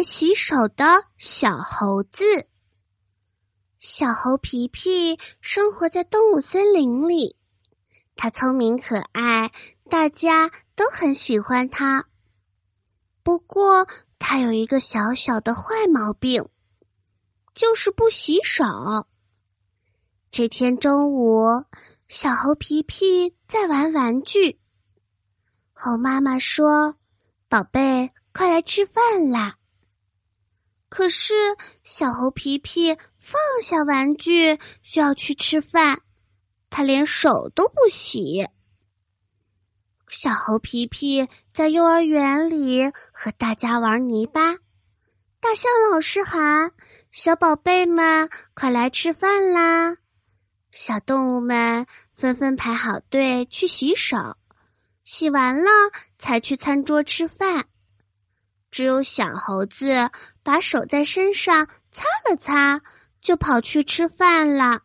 爱洗手的小猴子。小猴皮皮生活在动物森林里，它聪明可爱，大家都很喜欢它。不过，它有一个小小的坏毛病，就是不洗手。这天中午，小猴皮皮在玩玩具。猴妈妈说：“宝贝，快来吃饭啦！”可是小猴皮皮放下玩具，需要去吃饭，他连手都不洗。小猴皮皮在幼儿园里和大家玩泥巴，大象老师喊：“小宝贝们，快来吃饭啦！”小动物们纷纷排好队去洗手，洗完了才去餐桌吃饭。只有小猴子把手在身上擦了擦，就跑去吃饭了。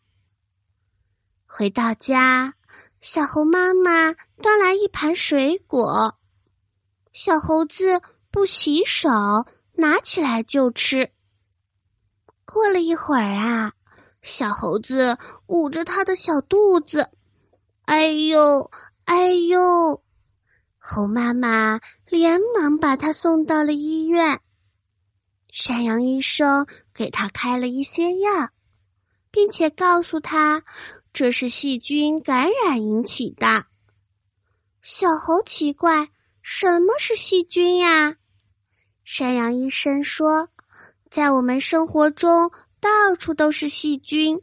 回到家，小猴妈妈端来一盘水果，小猴子不洗手，拿起来就吃。过了一会儿啊。小猴子捂着他的小肚子，哎呦，哎呦！猴妈妈连忙把他送到了医院。山羊医生给他开了一些药，并且告诉他这是细菌感染引起的。小猴奇怪，什么是细菌呀？山羊医生说，在我们生活中。到处都是细菌，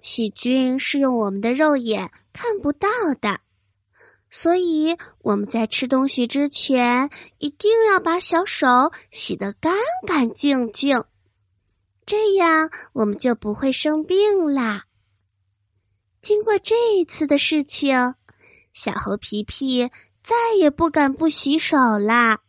细菌是用我们的肉眼看不到的，所以我们在吃东西之前一定要把小手洗得干干净净，这样我们就不会生病啦。经过这一次的事情，小猴皮皮再也不敢不洗手啦。